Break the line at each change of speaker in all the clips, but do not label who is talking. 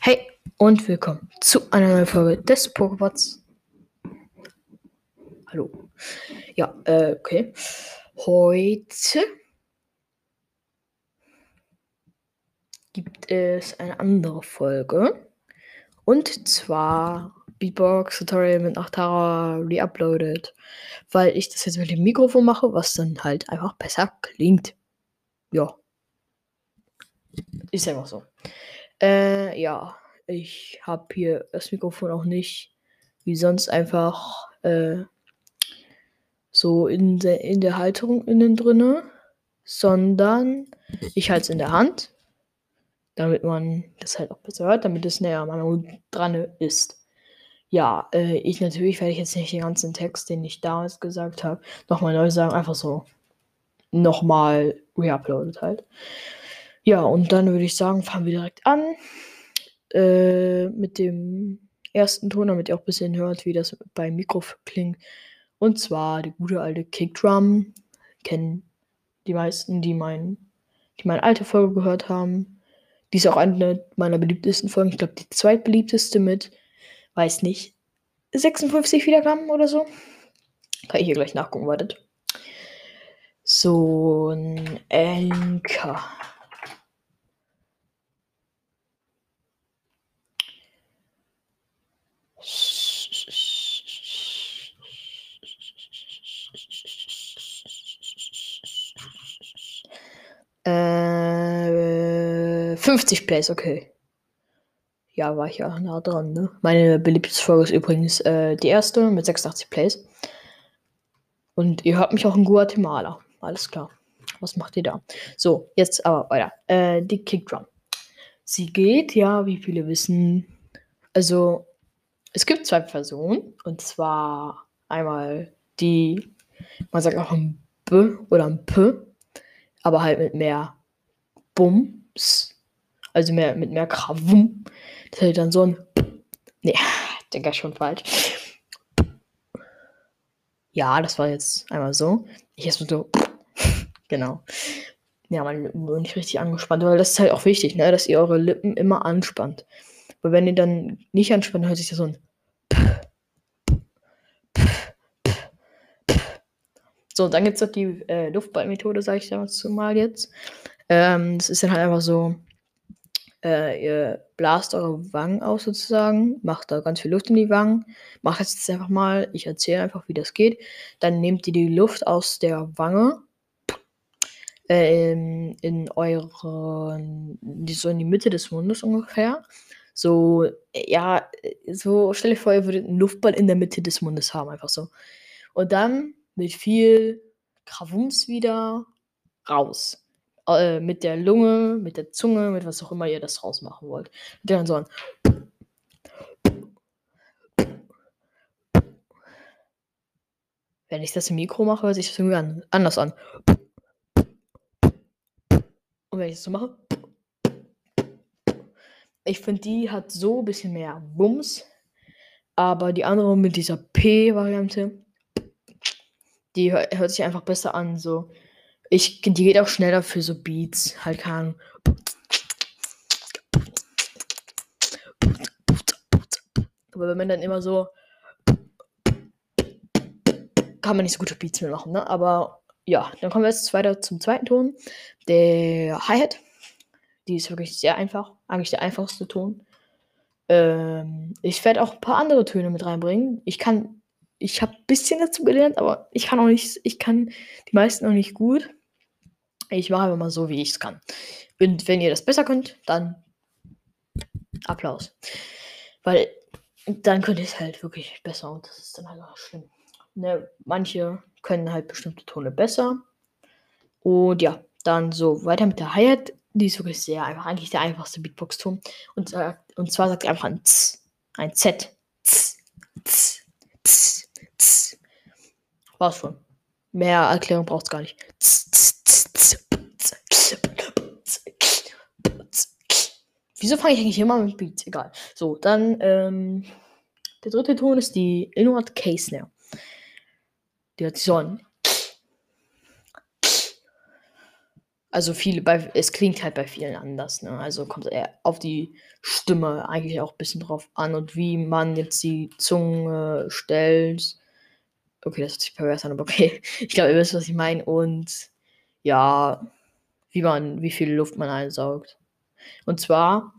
Hey und willkommen zu einer neuen Folge des Poképods. Hallo. Ja, äh, okay. Heute gibt es eine andere Folge. Und zwar Beatbox Tutorial mit Nachtara reuploaded. Weil ich das jetzt mit dem Mikrofon mache, was dann halt einfach besser klingt. Ja. Ist einfach so. Äh, ja. Ich habe hier das Mikrofon auch nicht wie sonst einfach äh, so in der, in der Halterung innen drinne, sondern ich halte es in der Hand, damit man das halt auch besser hört, damit es näher an dran ist. Ja, äh, ich natürlich werde ich jetzt nicht den ganzen Text, den ich damals gesagt habe, nochmal neu sagen, einfach so nochmal reuploadet halt. Ja, und dann würde ich sagen, fangen wir direkt an äh, mit dem ersten Ton, damit ihr auch ein bisschen hört, wie das beim Mikro klingt. Und zwar die gute alte Kickdrum. Kennen die meisten, die, mein, die meine alte Folge gehört haben. Die ist auch eine meiner beliebtesten Folgen. Ich glaube, die zweitbeliebteste mit, weiß nicht, 56 Wiedergaben oder so. Kann ich hier gleich nachgucken, wartet. So ein Anker. 50 Plays, okay. Ja, war ich ja nah dran, ne? Meine beliebteste Folge ist übrigens äh, die erste mit 86 Plays. Und ihr hört mich auch in Guatemala. Alles klar. Was macht ihr da? So, jetzt aber weiter. Äh, die Kickdrum. Sie geht, ja, wie viele wissen. Also, es gibt zwei Personen. Und zwar einmal die, man sagt auch ein B oder ein P aber halt mit mehr Bums. Also mehr, mit mehr Krawum. Das hätte dann so ein. Nee, denke ich schon falsch. Ja, das war jetzt einmal so. Ich erstmal so. genau. Ja, meine Lippen wurden nicht richtig angespannt, weil das ist halt auch wichtig, ne, dass ihr eure Lippen immer anspannt. Weil wenn ihr dann nicht anspannt, hört sich das so ein So, dann gibt es noch die äh, Luftballmethode, sage ich dazu mal jetzt. Ähm, das ist dann halt einfach so, äh, ihr blast eure Wangen aus sozusagen, macht da ganz viel Luft in die Wangen. Macht das jetzt einfach mal, ich erzähle einfach, wie das geht. Dann nehmt ihr die Luft aus der Wange äh, in, in euren, so in die Mitte des Mundes ungefähr. So, ja, so stell dir vor, ihr würdet einen Luftball in der Mitte des Mundes haben, einfach so. Und dann mit viel Krawums wieder raus. Äh, mit der Lunge, mit der Zunge, mit was auch immer ihr das rausmachen wollt. Und dann so ein Wenn ich das im Mikro mache, hört sich das irgendwie an, anders an. Und wenn ich das so mache. Ich finde, die hat so ein bisschen mehr Bums. Aber die andere mit dieser P-Variante die hört sich einfach besser an. So. Ich, die geht auch schneller für so Beats. Halt kann. Aber wenn man dann immer so. Kann man nicht so gute Beats mehr machen, ne? Aber ja, dann kommen wir jetzt weiter zum zweiten Ton. Der Hi-Hat. Die ist wirklich sehr einfach. Eigentlich der einfachste Ton. Ähm, ich werde auch ein paar andere Töne mit reinbringen. Ich kann ich habe ein bisschen dazu gelernt, aber ich kann auch nicht, ich kann die meisten noch nicht gut. Ich mache einfach mal so, wie ich es kann. Und wenn ihr das besser könnt, dann Applaus. Weil dann könnt ihr es halt wirklich besser und das ist dann halt auch schlimm. Ne, manche können halt bestimmte Tone besser. Und ja, dann so weiter mit der Hi-Hat. Die ist wirklich sehr einfach. Eigentlich der einfachste Beatbox-Ton. Und, und zwar sagt ihr einfach ein Z. Ein Z. Z. Z. Z. War's schon. Mehr Erklärung braucht's gar nicht. Wieso fange ich eigentlich immer mit Beats? Egal. So, dann, ähm, der dritte Ton ist die Inward K-Snare. Die hat so ein. Also viele, bei, es klingt halt bei vielen anders, ne? Also kommt eher auf die Stimme eigentlich auch ein bisschen drauf an und wie man jetzt die Zunge stellt. Okay, das hört sich pervers an, aber okay. Ich glaube, ihr wisst, was ich meine. Und ja, wie man, wie viel Luft man einsaugt. Und zwar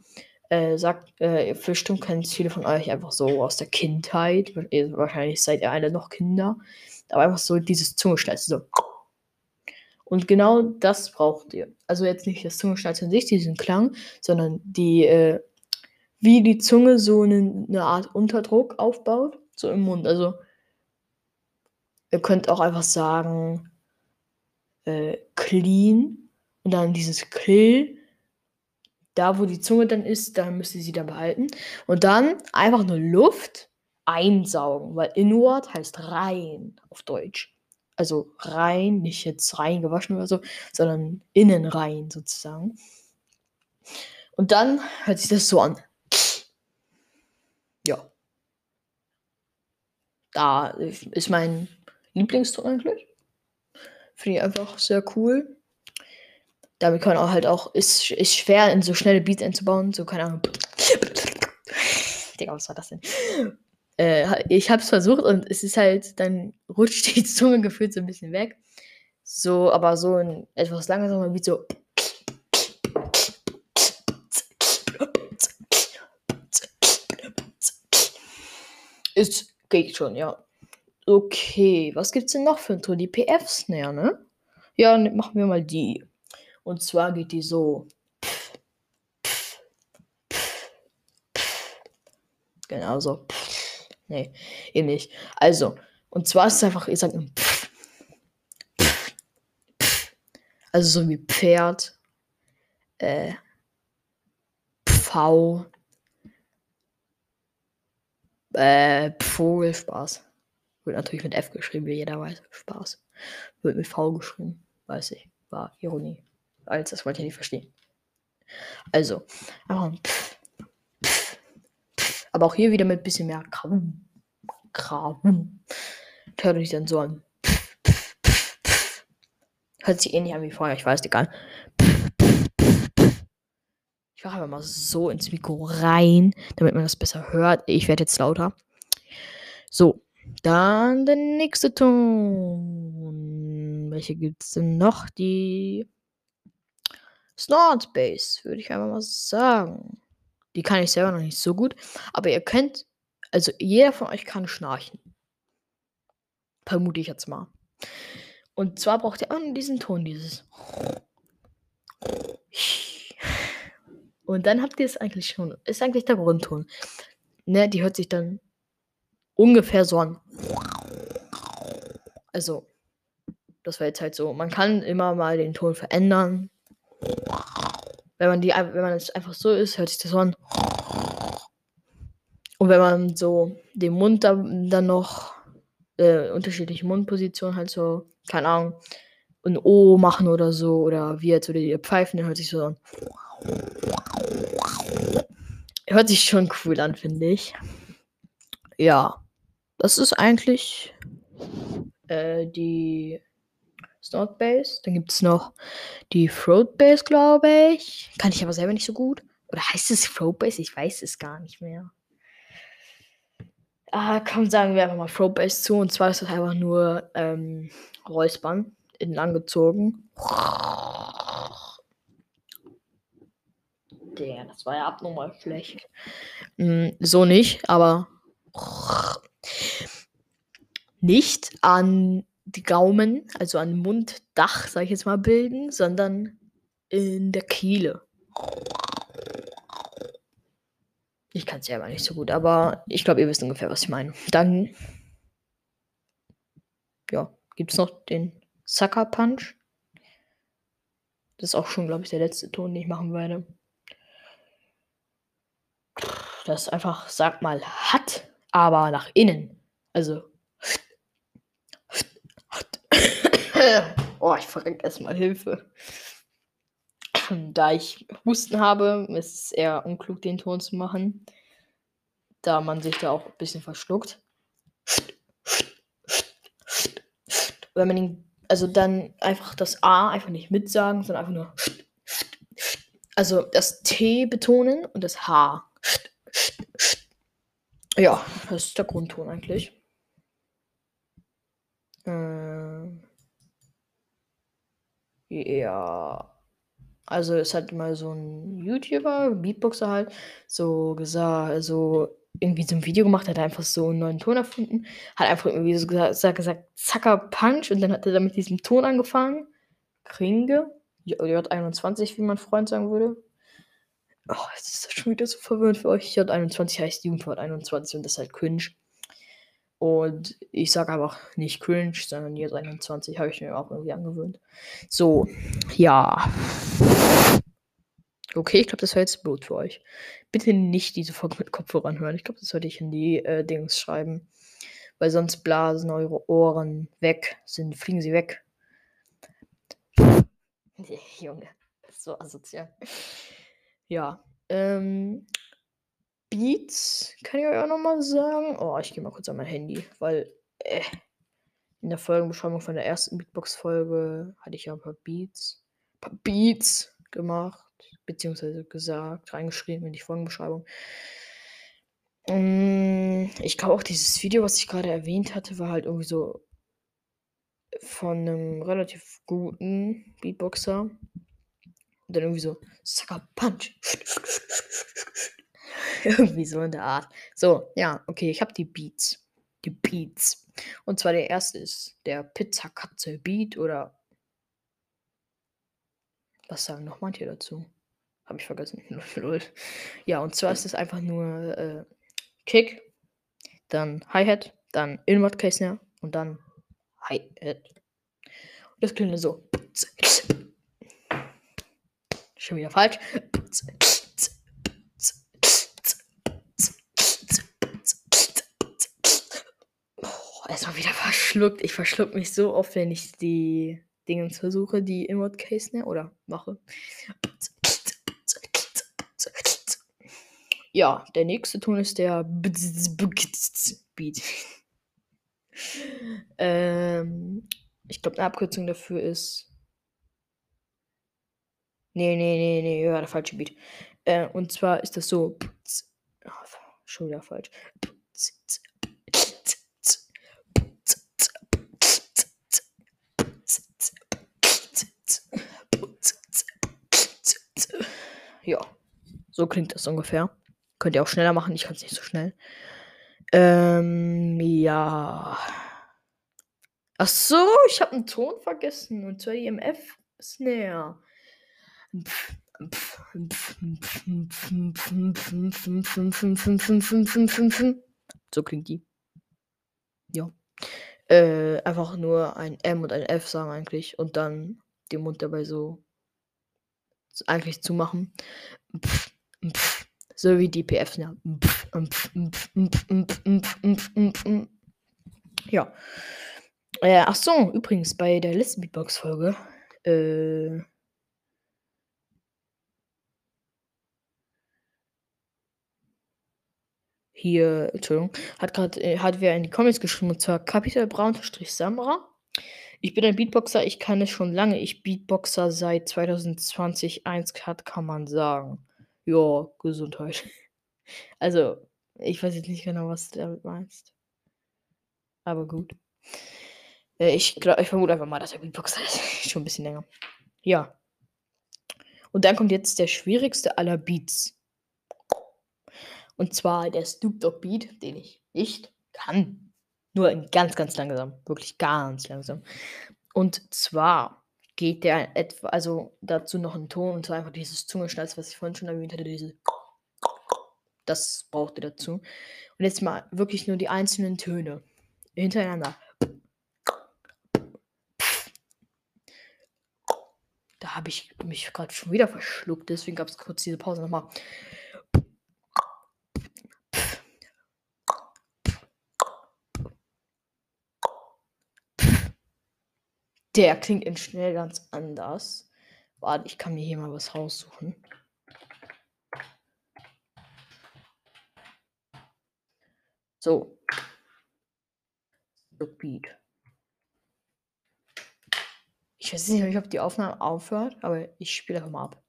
äh, sagt, äh, bestimmt kennen viele von euch einfach so aus der Kindheit. Wahrscheinlich seid ihr alle noch Kinder. Aber einfach so dieses Zungeschnalzen, so. Und genau das braucht ihr. Also jetzt nicht das Zungenschnalzen an sich, diesen Klang, sondern die, äh, wie die Zunge so eine, eine Art Unterdruck aufbaut, so im Mund. Also ihr könnt auch einfach sagen, äh, clean und dann dieses Kill. Da, wo die Zunge dann ist, dann müsst ihr sie dann behalten. Und dann einfach nur Luft einsaugen, weil inward heißt rein auf Deutsch also rein, nicht jetzt rein gewaschen oder so, sondern innen rein sozusagen. Und dann hört sich das so an. Ja. Da ist mein Lieblingston eigentlich. Finde ich einfach sehr cool. Damit kann man auch halt auch, ist, ist schwer in so schnelle Beats einzubauen, so keine Ahnung. Digga, was war das denn? äh, ich habe es versucht und es ist halt, dann rutscht die Zunge gefühlt so ein bisschen weg. So, aber so ein etwas langsamer wie so. Ist, geht schon, ja. Okay, was gibt's denn noch für ein Ton? Die PF-Snare, ne? Ja, ne, machen wir mal die. Und zwar geht die so. Genau so. Nee, eh nicht. Also, und zwar ist es einfach, ihr sagt. Also so wie Pferd, äh, Pfau, äh, Vogel, Spaß. Wird natürlich mit F geschrieben, wie jeder weiß. Spaß. Wird mit V geschrieben, weiß ich. War Ironie. Als das wollte ich nicht verstehen. Also, einfach ein Pff. Aber auch hier wieder mit ein bisschen mehr Kram. Kram. Hört sich dann so an. Hört sich ähnlich an wie vorher, ich weiß, egal. Ich mache einfach mal so ins Mikro rein, damit man das besser hört. Ich werde jetzt lauter. So, dann der nächste Ton. Welche gibt es denn noch? Die Snort Bass, würde ich einfach mal sagen. Die kann ich selber noch nicht so gut. Aber ihr könnt, also jeder von euch kann schnarchen. Vermute ich jetzt mal. Und zwar braucht ihr auch nur diesen Ton, dieses. Und dann habt ihr es eigentlich schon. Ist eigentlich der Grundton. Ne, die hört sich dann ungefähr so an. Also, das war jetzt halt so. Man kann immer mal den Ton verändern. Wenn man die, wenn man es einfach so ist, hört sich das so an. Und wenn man so den Mund da, dann noch äh, unterschiedliche Mundpositionen halt so, keine Ahnung, ein O machen oder so, oder wie jetzt oder die pfeifen, dann hört sich so an. Hört sich schon cool an, finde ich. Ja, das ist eigentlich äh, die Snort Bass. Dann gibt es noch die Throat Bass, glaube ich. Kann ich aber selber nicht so gut. Oder heißt es Throat Bass? Ich weiß es gar nicht mehr. Ah, komm, sagen wir einfach mal Throat Bass zu. Und zwar ist das einfach nur ähm, Räuspern in langgezogen. Der, das war ja abnormal schlecht. Mm, so nicht, aber nicht an die Gaumen, also an Munddach, sag ich jetzt mal, bilden, sondern in der Kehle. Ich kann es ja aber nicht so gut, aber ich glaube, ihr wisst ungefähr, was ich meine. Dann, ja, gibt es noch den Sucker Punch. Das ist auch schon, glaube ich, der letzte Ton, den ich machen werde. Das einfach, sag mal, hat, aber nach innen. Also oh, ich verrenk erstmal Hilfe. Da ich Husten habe, ist es eher unklug, den Ton zu machen. Da man sich da auch ein bisschen verschluckt. Wenn man ihn Also dann einfach das A einfach nicht mitsagen, sondern einfach nur. Also das T betonen und das H. Ja, das ist der Grundton eigentlich. Ähm, ja. Also es hat mal so ein YouTuber, Beatboxer halt, so gesagt, so irgendwie so ein Video gemacht, hat einfach so einen neuen Ton erfunden, hat einfach irgendwie so gesagt, gesagt Zacker Punch und dann hat er dann mit diesem Ton angefangen. Kringe, J21, wie mein Freund sagen würde. Oh, jetzt ist schon wieder so verwirrend für euch. J21 heißt Jugendwort 21 und das ist halt cringe. Und ich sage einfach nicht cringe, sondern J21 habe ich mir auch irgendwie angewöhnt. So, ja. Okay, ich glaube, das war jetzt Blut für euch. Bitte nicht diese Folge mit Kopfhörern hören. Ich glaube, das sollte ich in die äh, Dings schreiben. Weil sonst blasen eure Ohren weg, sind, fliegen sie weg. Junge, so asozial. Ja, ähm, Beats kann ich euch auch nochmal sagen. Oh, ich gehe mal kurz an mein Handy, weil äh, in der Folgenbeschreibung von der ersten Beatbox-Folge hatte ich ja ein paar Beats, ein paar Beats gemacht, beziehungsweise gesagt, reingeschrieben in die Folgenbeschreibung. Mm, ich glaube auch dieses Video, was ich gerade erwähnt hatte, war halt irgendwie so von einem relativ guten Beatboxer. Dann irgendwie so Sucker Punch. irgendwie so in der Art. So, ja, okay, ich habe die Beats. Die Beats. Und zwar der erste ist der Pizzakatze Beat oder was sagen noch manche dazu? Habe ich vergessen. ja, und zwar ist es einfach nur äh, Kick, dann Hi-Hat, dann Inward Case Snare und dann Hi-Hat. Und das klingt so. Schon wieder falsch. Oh, erstmal wieder verschluckt. Ich verschluck mich so oft, wenn ich die Dingens versuche, die Inward Case Snare oder mache. Ja, der nächste Ton ist der Beat. ähm, ich glaube, eine Abkürzung dafür ist. Nee, nee, nee, nee, ja, der falsche Beat. Äh, und zwar ist das so. Oh, schon wieder falsch. Ja, so klingt das ungefähr. Könnt ihr auch schneller machen, ich kann es nicht so schnell. Ähm, ja. Ach so, ich habe einen Ton vergessen. Und zwar die MF Snare. So klingt die. Ja. Äh, einfach nur ein M und ein F sagen eigentlich. Und dann den Mund dabei so eigentlich zu machen. So wie die PFs. Ja. Ja. Äh, ach so, übrigens, bei der letzten Beatbox-Folge, äh, hier, Entschuldigung, hat gerade, äh, hat wer in die Comments geschrieben, und zwar Capital Braun-Samra. Ich bin ein Beatboxer, ich kann es schon lange. Ich Beatboxer seit 2020 1 hat, kann man sagen. Ja, Gesundheit. Also, ich weiß jetzt nicht genau, was du damit meinst. Aber gut. Äh, ich, glaub, ich vermute einfach mal, dass er Beatboxer ist. Schon ein bisschen länger. Ja. Und dann kommt jetzt der schwierigste aller Beats. Und zwar der Snoop Dogg Beat, den ich nicht kann. Nur in ganz, ganz langsam. Wirklich ganz langsam. Und zwar geht der etwa, also dazu noch ein Ton, und zwar einfach dieses Zungenschnalz, was ich vorhin schon erwähnt hatte, diese. Das braucht ihr dazu. Und jetzt mal wirklich nur die einzelnen Töne hintereinander. Da habe ich mich gerade schon wieder verschluckt, deswegen gab es kurz diese Pause nochmal. Der klingt in schnell ganz anders. Warte, ich kann mir hier mal was raussuchen. So. Beat. Ich weiß nicht, ob die Aufnahme aufhört, aber ich spiele einfach mal ab.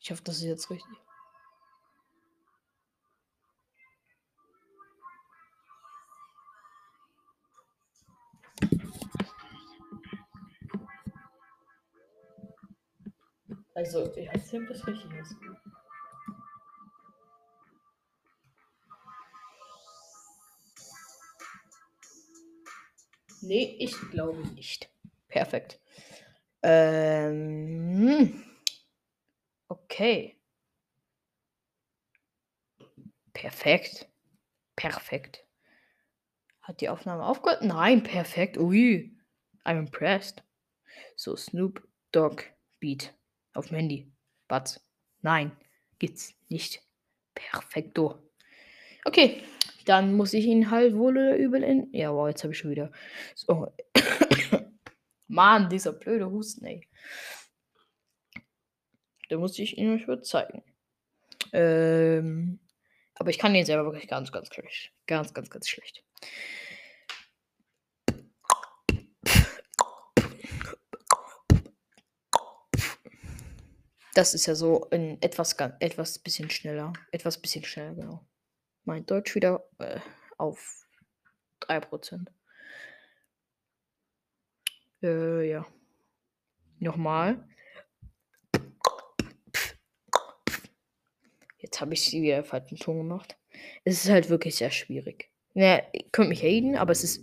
Ich hoffe, das ist jetzt richtig. Also, ich weiß nicht, ob das richtig ist. Nee, ich glaube nicht. Perfekt. Ähm, okay. Perfekt. Perfekt. Hat die Aufnahme aufgehört? Nein, perfekt. Ui. I'm impressed. So, Snoop Dogg Beat auf dem Handy. Was? Nein, gibt's nicht. Perfekto. Okay, dann muss ich ihn halt wohl oder übel in. Ja, wow, jetzt habe ich schon wieder. So. Mann, dieser blöde Husten, ey. Da muss ich ihn euch zeigen. Ähm, aber ich kann ihn selber wirklich ganz, ganz schlecht. Ganz, ganz, ganz schlecht. Das ist ja so in etwas, etwas bisschen schneller. Etwas bisschen schneller, genau. Mein Deutsch wieder äh, auf 3%. Äh, ja. Nochmal. Jetzt habe ich sie wieder falschen Ton gemacht. Es ist halt wirklich sehr schwierig. Naja, ihr könnt mich haten, aber es ist.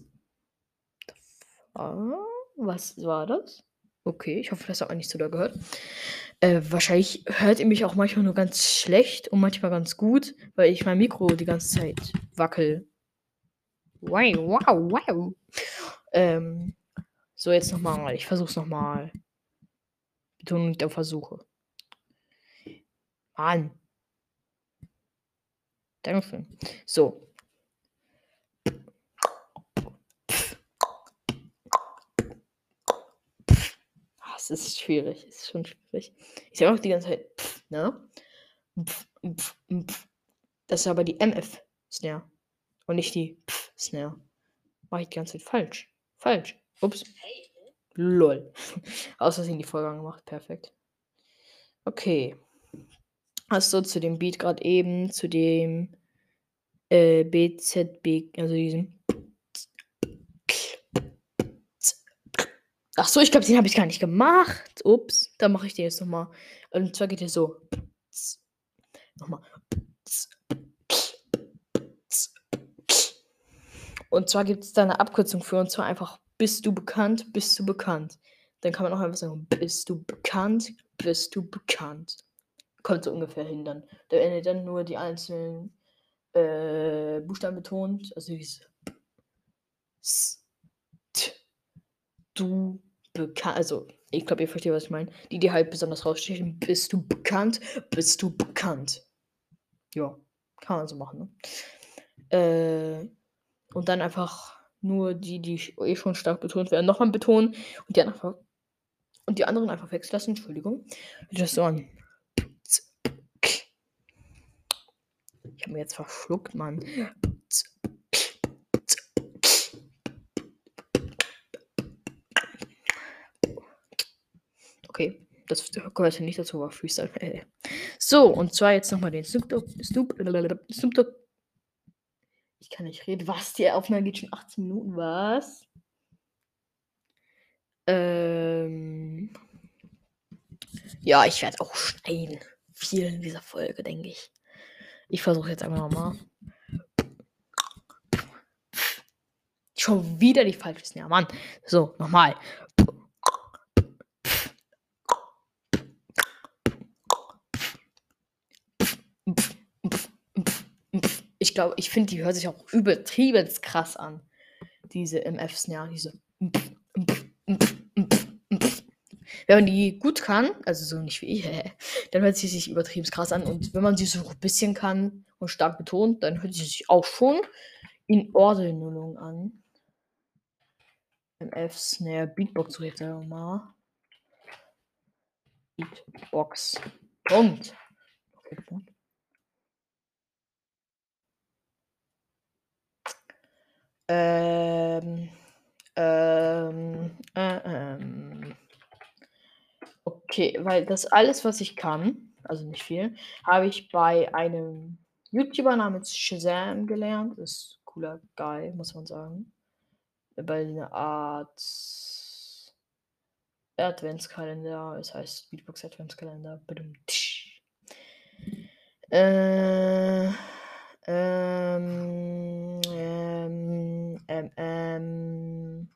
Was war das? Okay, ich hoffe, das hat man nicht so da gehört. Äh, wahrscheinlich hört ihr mich auch manchmal nur ganz schlecht und manchmal ganz gut, weil ich mein Mikro die ganze Zeit wackel. Wow, wow, wow. Ähm, so, jetzt nochmal. Ich versuch's nochmal. Betonung der Versuche. Mann. Dankeschön. So, es ist schwierig. Ist schon schwierig. Ich sage auch die ganze Zeit, pff, ne? Pff, pff, pff. Das ist aber die MF-Snare. Und nicht die Pff-Snare. Mach ich die ganze Zeit falsch. Falsch. Ups. Lol. Aus Versehen die Folge gemacht. Perfekt. Okay. Hast du zu dem Beat gerade eben, zu dem äh, BZB, also diesem Ach so, ich glaube, den habe ich gar nicht gemacht. Ups, dann mache ich den jetzt nochmal. Und zwar geht er so. Nochmal. Und zwar gibt es da eine Abkürzung für, und zwar einfach, bist du bekannt, bist du bekannt. Dann kann man auch einfach sagen, bist du bekannt, bist du bekannt. Kommt so ungefähr hin dann. Da endet dann nur die einzelnen äh, Buchstaben betont. Also wie es du bekannt, also ich glaube, ihr versteht, was ich meine. Die, die halt besonders rausstechen, bist du bekannt, bist du bekannt. Ja, kann man so machen. Ne? Äh, und dann einfach nur die, die eh schon stark betont werden, nochmal betonen und die einfach und die anderen einfach weglassen. Entschuldigung. Just so an. Ich habe mir jetzt verschluckt, Mann. Okay, das gehört ja nicht dazu, aber Freestyle. Äh. So, und zwar jetzt nochmal den Snoop Dogg. Snoop Dogg. Ich kann nicht reden. Was? Die Aufnahme geht schon 18 Minuten. Was? Ähm. Ja, ich werde auch schneiden. Viel in dieser Folge, denke ich. Ich versuche jetzt einfach nochmal. Schon wieder die falsche Ja, Mann. So, nochmal. Ich glaube, ich finde, die hört sich auch übertrieben krass an. Diese MF-Snare, diese. Wenn man die gut kann, also so nicht wie ich, dann hört sie sich übertrieben krass an. Und wenn man sie so ein bisschen kann und stark betont, dann hört sie sich auch schon in Ordnung an. MF Snare Beatbox so jetzt mal. Beatbox. Punkt. Okay, Punkt. Ähm, ähm, äh, ähm. Okay, weil das alles, was ich kann, also nicht viel, habe ich bei einem YouTuber namens Shazam gelernt. Ist cooler Guy, muss man sagen. Bei einer Art Adventskalender. Es heißt Beatbox Adventskalender. Badum-tsch. Äh, ähm, ähm, ähm, ähm,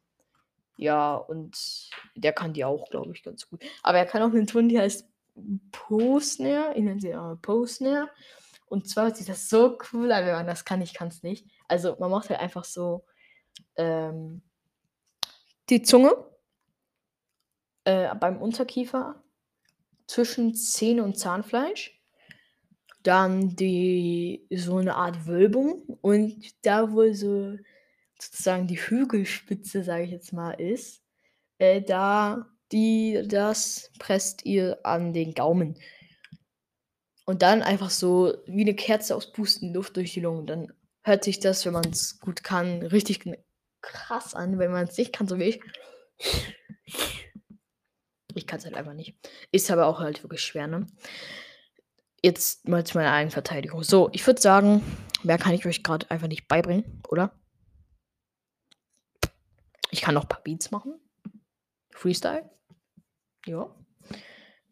und der kann die auch, glaube ich, ganz gut. Aber er kann auch einen Ton, die heißt Posner. Ich nenne sie immer Posner. Und zwar sieht das so cool an, wenn man das kann. Ich kann es nicht. Also man macht halt einfach so ähm, die Zunge äh, beim Unterkiefer zwischen Zähne und Zahnfleisch. Dann die so eine Art Wölbung und da wo so sozusagen die Hügelspitze, sage ich jetzt mal, ist, äh, da die das presst ihr an den Gaumen. Und dann einfach so wie eine Kerze auspusten, Luft durch die Lungen. Dann hört sich das, wenn man es gut kann, richtig krass an. Wenn man es nicht kann, so wie ich. Ich kann es halt einfach nicht. Ist aber auch halt wirklich schwer, ne? Jetzt mal zu meiner eigenen Verteidigung. So, ich würde sagen, mehr kann ich euch gerade einfach nicht beibringen, oder? Ich kann noch ein paar Beats machen. Freestyle. Ja.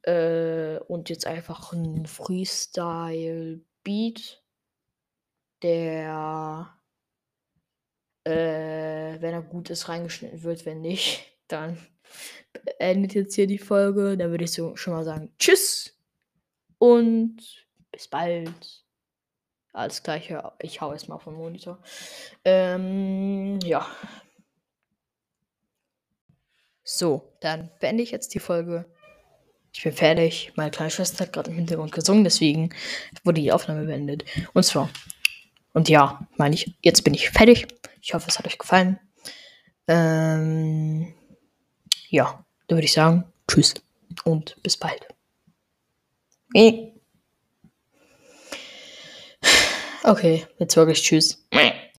Äh, und jetzt einfach ein Freestyle-Beat, der, äh, wenn er gut ist, reingeschnitten wird. Wenn nicht, dann endet jetzt hier die Folge. Dann würde ich so schon mal sagen, tschüss und bis bald. Alles klar, ich, hau erstmal auf den Monitor. Ähm, ja. So, dann beende ich jetzt die Folge. Ich bin fertig. Meine kleine Schwester hat gerade im Hintergrund gesungen, deswegen wurde die Aufnahme beendet. Und zwar. Und ja, meine ich, jetzt bin ich fertig. Ich hoffe, es hat euch gefallen. Ähm, ja, dann würde ich sagen, tschüss und bis bald. Okay, jetzt wirklich tschüss.